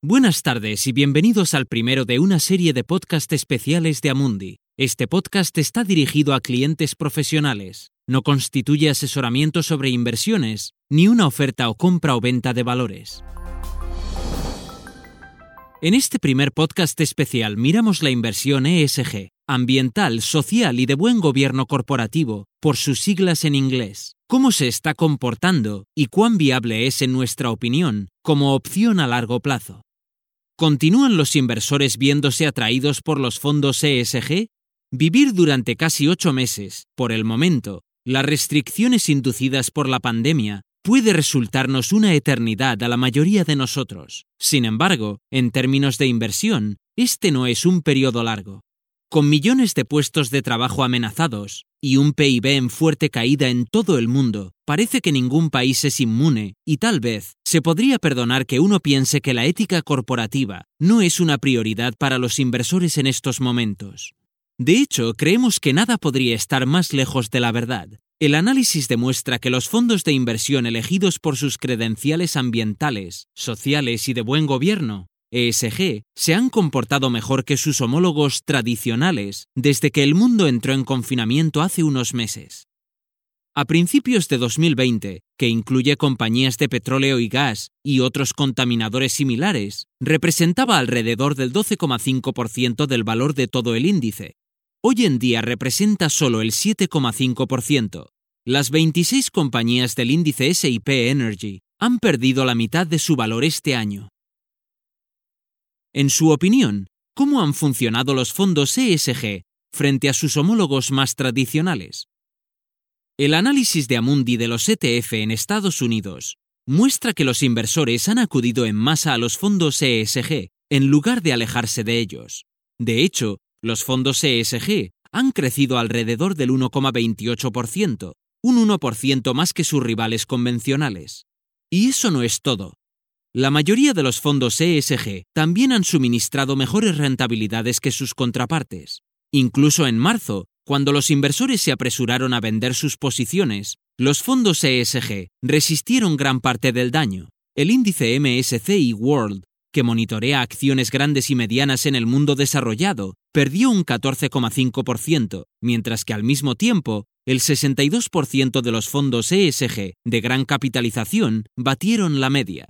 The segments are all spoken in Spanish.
Buenas tardes y bienvenidos al primero de una serie de podcast especiales de Amundi. Este podcast está dirigido a clientes profesionales. No constituye asesoramiento sobre inversiones, ni una oferta o compra o venta de valores. En este primer podcast especial miramos la inversión ESG, ambiental, social y de buen gobierno corporativo, por sus siglas en inglés. Cómo se está comportando y cuán viable es, en nuestra opinión, como opción a largo plazo. ¿Continúan los inversores viéndose atraídos por los fondos ESG? Vivir durante casi ocho meses, por el momento, las restricciones inducidas por la pandemia puede resultarnos una eternidad a la mayoría de nosotros. Sin embargo, en términos de inversión, este no es un periodo largo. Con millones de puestos de trabajo amenazados y un PIB en fuerte caída en todo el mundo, parece que ningún país es inmune y tal vez se podría perdonar que uno piense que la ética corporativa no es una prioridad para los inversores en estos momentos. De hecho, creemos que nada podría estar más lejos de la verdad. El análisis demuestra que los fondos de inversión elegidos por sus credenciales ambientales, sociales y de buen gobierno ESG se han comportado mejor que sus homólogos tradicionales desde que el mundo entró en confinamiento hace unos meses. A principios de 2020, que incluye compañías de petróleo y gas y otros contaminadores similares, representaba alrededor del 12,5% del valor de todo el índice. Hoy en día representa solo el 7,5%. Las 26 compañías del índice SIP Energy han perdido la mitad de su valor este año. En su opinión, ¿cómo han funcionado los fondos ESG frente a sus homólogos más tradicionales? El análisis de Amundi de los ETF en Estados Unidos muestra que los inversores han acudido en masa a los fondos ESG en lugar de alejarse de ellos. De hecho, los fondos ESG han crecido alrededor del 1,28%, un 1% más que sus rivales convencionales. Y eso no es todo. La mayoría de los fondos ESG también han suministrado mejores rentabilidades que sus contrapartes. Incluso en marzo, cuando los inversores se apresuraron a vender sus posiciones, los fondos ESG resistieron gran parte del daño. El índice MSCI World, que monitorea acciones grandes y medianas en el mundo desarrollado, perdió un 14,5%, mientras que al mismo tiempo, el 62% de los fondos ESG de gran capitalización batieron la media.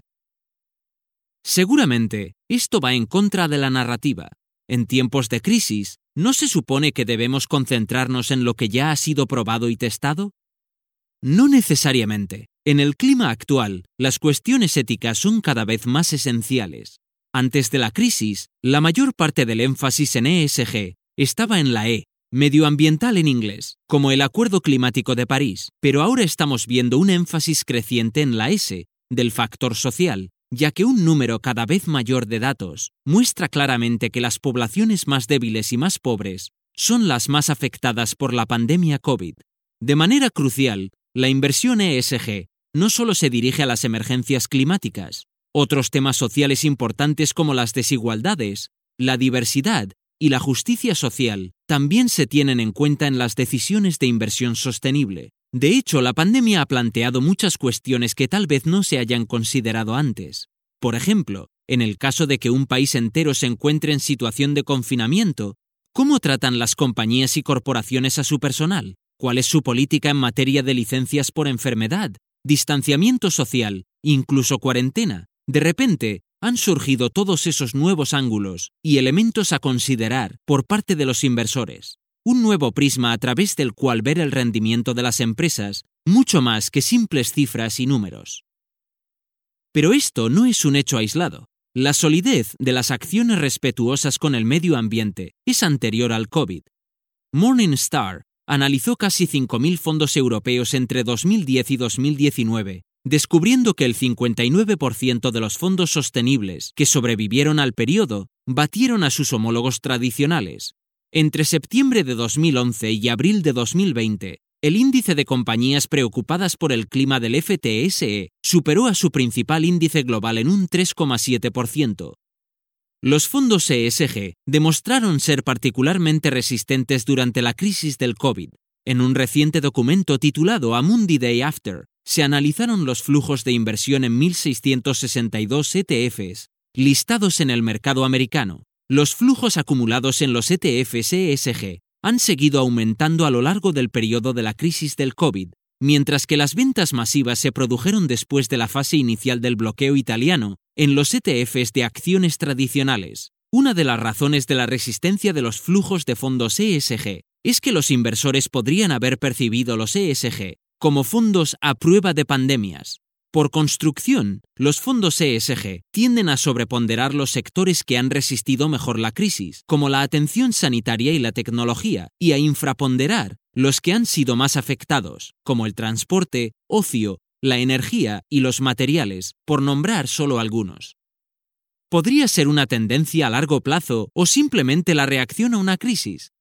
Seguramente, esto va en contra de la narrativa. En tiempos de crisis, ¿no se supone que debemos concentrarnos en lo que ya ha sido probado y testado? No necesariamente. En el clima actual, las cuestiones éticas son cada vez más esenciales. Antes de la crisis, la mayor parte del énfasis en ESG estaba en la E, medioambiental en inglés, como el Acuerdo Climático de París, pero ahora estamos viendo un énfasis creciente en la S, del factor social, ya que un número cada vez mayor de datos muestra claramente que las poblaciones más débiles y más pobres son las más afectadas por la pandemia COVID. De manera crucial, la inversión ESG no solo se dirige a las emergencias climáticas, otros temas sociales importantes como las desigualdades, la diversidad y la justicia social también se tienen en cuenta en las decisiones de inversión sostenible. De hecho, la pandemia ha planteado muchas cuestiones que tal vez no se hayan considerado antes. Por ejemplo, en el caso de que un país entero se encuentre en situación de confinamiento, ¿cómo tratan las compañías y corporaciones a su personal? ¿Cuál es su política en materia de licencias por enfermedad, distanciamiento social, incluso cuarentena? De repente, han surgido todos esos nuevos ángulos y elementos a considerar por parte de los inversores un nuevo prisma a través del cual ver el rendimiento de las empresas, mucho más que simples cifras y números. Pero esto no es un hecho aislado. La solidez de las acciones respetuosas con el medio ambiente es anterior al COVID. Morningstar analizó casi 5.000 fondos europeos entre 2010 y 2019, descubriendo que el 59% de los fondos sostenibles que sobrevivieron al periodo batieron a sus homólogos tradicionales, entre septiembre de 2011 y abril de 2020, el índice de compañías preocupadas por el clima del FTSE superó a su principal índice global en un 3,7%. Los fondos ESG demostraron ser particularmente resistentes durante la crisis del COVID. En un reciente documento titulado Amundi Day After, se analizaron los flujos de inversión en 1.662 ETFs listados en el mercado americano. Los flujos acumulados en los ETFs ESG han seguido aumentando a lo largo del periodo de la crisis del COVID, mientras que las ventas masivas se produjeron después de la fase inicial del bloqueo italiano en los ETFs de acciones tradicionales. Una de las razones de la resistencia de los flujos de fondos ESG es que los inversores podrían haber percibido los ESG como fondos a prueba de pandemias. Por construcción, los fondos ESG tienden a sobreponderar los sectores que han resistido mejor la crisis, como la atención sanitaria y la tecnología, y a infraponderar los que han sido más afectados, como el transporte, ocio, la energía y los materiales, por nombrar solo algunos. Podría ser una tendencia a largo plazo o simplemente la reacción a una crisis.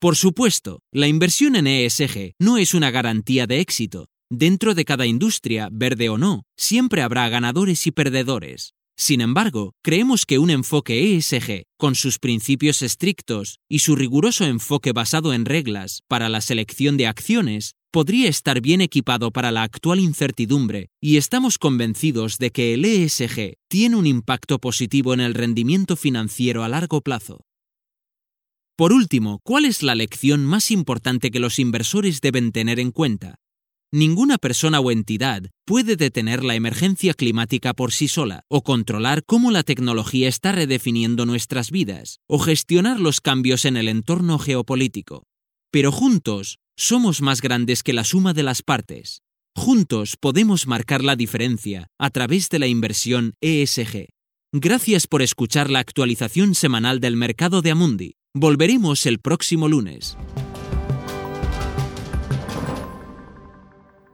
Por supuesto, la inversión en ESG no es una garantía de éxito. Dentro de cada industria, verde o no, siempre habrá ganadores y perdedores. Sin embargo, creemos que un enfoque ESG, con sus principios estrictos y su riguroso enfoque basado en reglas para la selección de acciones, podría estar bien equipado para la actual incertidumbre y estamos convencidos de que el ESG tiene un impacto positivo en el rendimiento financiero a largo plazo. Por último, ¿cuál es la lección más importante que los inversores deben tener en cuenta? Ninguna persona o entidad puede detener la emergencia climática por sí sola, o controlar cómo la tecnología está redefiniendo nuestras vidas, o gestionar los cambios en el entorno geopolítico. Pero juntos somos más grandes que la suma de las partes. Juntos podemos marcar la diferencia a través de la inversión ESG. Gracias por escuchar la actualización semanal del mercado de Amundi. Volveremos el próximo lunes.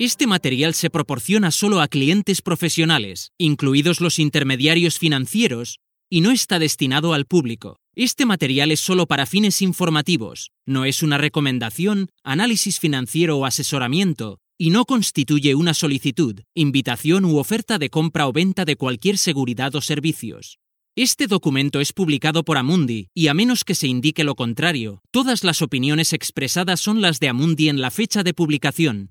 Este material se proporciona solo a clientes profesionales, incluidos los intermediarios financieros, y no está destinado al público. Este material es solo para fines informativos, no es una recomendación, análisis financiero o asesoramiento, y no constituye una solicitud, invitación u oferta de compra o venta de cualquier seguridad o servicios. Este documento es publicado por Amundi y a menos que se indique lo contrario, todas las opiniones expresadas son las de Amundi en la fecha de publicación,